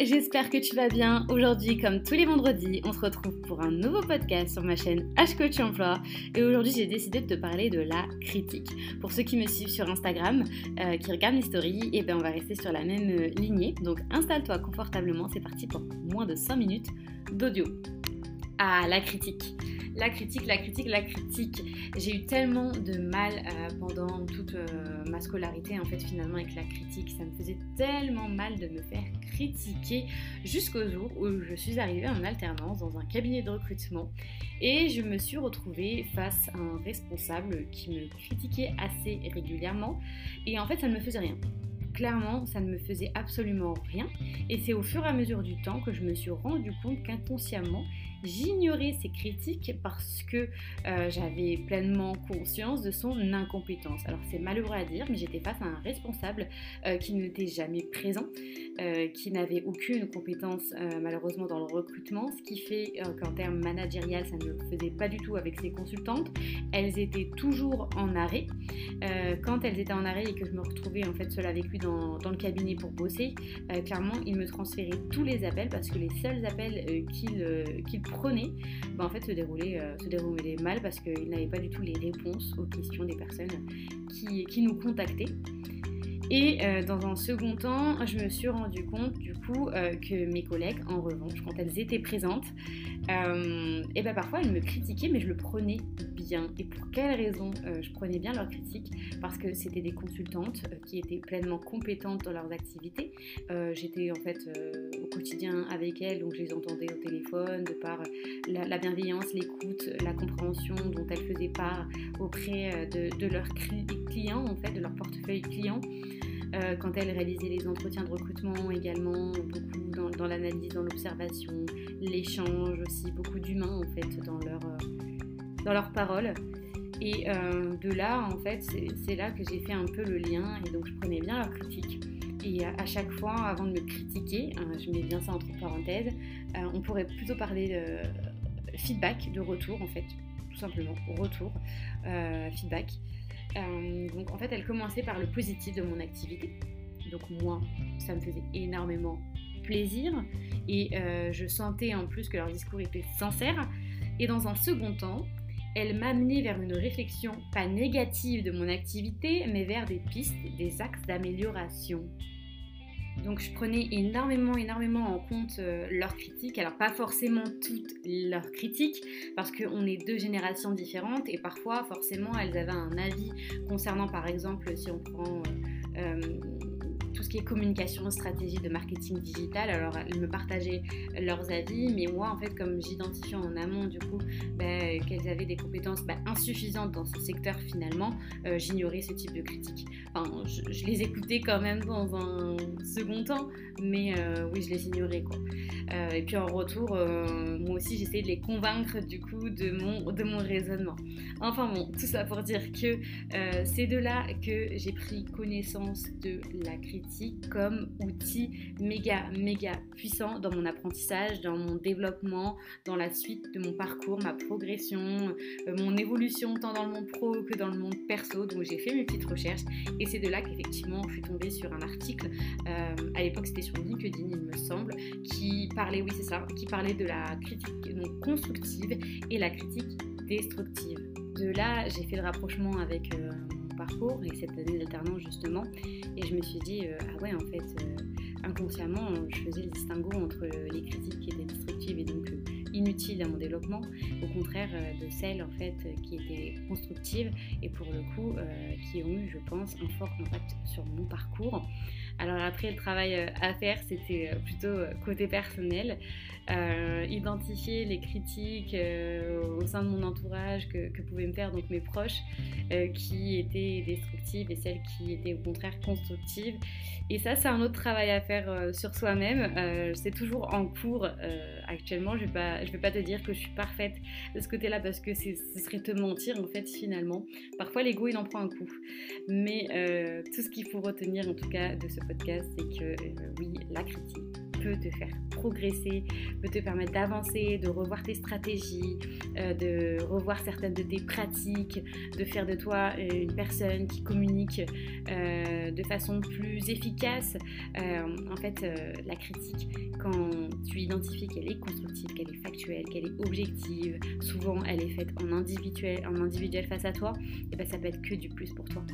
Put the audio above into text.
J'espère que tu vas bien. Aujourd'hui, comme tous les vendredis, on se retrouve pour un nouveau podcast sur ma chaîne H Coach Emploi. Et aujourd'hui, j'ai décidé de te parler de la critique. Pour ceux qui me suivent sur Instagram, euh, qui regardent mes stories, et eh ben on va rester sur la même euh, lignée. Donc installe-toi confortablement, c'est parti pour moins de 5 minutes d'audio. Ah, la critique la critique, la critique, la critique. J'ai eu tellement de mal euh, pendant toute euh, ma scolarité en fait finalement avec la critique. Ça me faisait tellement mal de me faire critiquer jusqu'au jour où je suis arrivée en alternance dans un cabinet de recrutement et je me suis retrouvée face à un responsable qui me critiquait assez régulièrement et en fait ça ne me faisait rien clairement, ça ne me faisait absolument rien. Et c'est au fur et à mesure du temps que je me suis rendu compte qu'inconsciemment, j'ignorais ses critiques parce que euh, j'avais pleinement conscience de son incompétence. Alors c'est malheureux à dire, mais j'étais face à un responsable euh, qui n'était jamais présent, euh, qui n'avait aucune compétence malheureusement dans le recrutement, ce qui fait qu'en termes managériels, ça ne faisait pas du tout avec ses consultantes. Elles étaient toujours en arrêt. quand elles étaient en arrêt et que je me retrouvais en fait seule avec lui dans, le cabinet pour bosser, clairement, il me transférait tous les appels parce que les seuls appels qu'il prenait, bah, en fait, se déroulait, euh, se déroulait mal parce qu'il n'avait pas du tout les réponses aux questions des personnes qui, qui nous contactaient. Et euh, dans un second temps, je me suis rendu compte du coup euh, que mes collègues, en revanche, quand elles étaient présentes, et ben parfois elles me critiquaient, mais je le prenais bien. Et pour quelles raisons je prenais bien leurs critiques? Parce que c'était des consultantes qui étaient pleinement compétentes dans leurs activités. J'étais en fait quotidien avec elles, donc je les entendais au téléphone de par la, bienveillance, l'écoute, la compréhension dont elles faisaient part auprès de, de leurs clients, en fait, de leur portefeuille client. Euh, quand elles réalisaient les entretiens de recrutement également, beaucoup dans, l'analyse, dans l'observation, l'échange aussi, beaucoup d'humains en fait dans leur, euh, dans leurs paroles. Et euh, de là, en fait, c'est là que j'ai fait un peu le lien et donc je prenais bien leurs critiques. Et à chaque fois, avant de me critiquer, je mets bien ça entre parenthèses, on pourrait plutôt parler de feedback, de retour en fait, tout simplement, retour, feedback. Euh, donc en fait, elle commençait par le positif de mon activité. Donc moi, ça me faisait énormément plaisir et euh, je sentais en plus que leur discours était sincère. Et dans un second temps, elle m'amenait vers une réflexion pas négative de mon activité, mais vers des pistes, des axes d'amélioration. Donc je prenais énormément, énormément en compte euh, leurs critiques. Alors pas forcément toutes leurs critiques, parce qu'on est deux générations différentes et parfois forcément elles avaient un avis concernant par exemple si on prend... Euh, euh, tout ce qui est communication, stratégie de marketing digital. Alors, elles me partageaient leurs avis, mais moi, en fait, comme j'identifiais en amont, du coup, bah, qu'elles avaient des compétences bah, insuffisantes dans ce secteur, finalement, j'ignorais ce type de critiques. Enfin, je, les écoutais quand même dans un second temps, mais euh, oui, je les ignorais. Euh, et puis en retour, euh, moi aussi, j'essayais de les convaincre du coup de mon, de mon raisonnement. Enfin bon, tout ça pour dire que c'est de là que j'ai pris connaissance de la critique comme outil méga, méga puissant dans mon apprentissage, dans mon développement, dans la suite de mon parcours, ma progression, mon évolution tant dans le monde pro que dans le monde perso. Donc j'ai fait mes petites recherches et c'est de là qu'effectivement je suis tombée sur un article, euh, à l'époque c'était sur LinkedIn il me semble, qui parlait, oui c'est ça, qui parlait de la critique constructive et la critique destructive. De là j'ai fait le rapprochement avec euh, mon parcours et cette année d'alternance justement et je me suis dit, euh, ah ouais en fait inconsciemment je faisais le distinguo entre les critiques qui étaient destructives et donc inutiles à mon développement, au contraire euh, de celles en fait qui étaient constructives et pour le coup euh, qui ont eu, je pense, un fort impact sur mon parcours. Alors après, le travail euh, à faire, c'était plutôt côté personnel, identifier les critiques au sein de mon entourage que, pouvaient me faire donc mes proches, qui étaient destructives et celles qui étaient au contraire constructives. Et ça, c'est un autre travail à faire sur soi-même. c'est toujours en cours actuellement. Je je vais pas te dire que je suis parfaite de ce côté-là parce que ce serait te mentir en fait finalement. Parfois l'ego il en prend un coup. Mais euh, tout ce qu'il faut retenir en tout cas de ce c'est que euh, oui, la critique peut te faire progresser, peut te permettre d'avancer, de revoir tes stratégies, euh, de revoir certaines de tes pratiques, de faire de toi euh, une personne qui communique de façon plus efficace. en fait, la critique, quand tu identifies qu'elle est constructive, qu'elle est factuelle, qu'elle est objective, souvent elle est faite en individuel, en individuel face à toi, et ben ça peut être que du plus pour toi.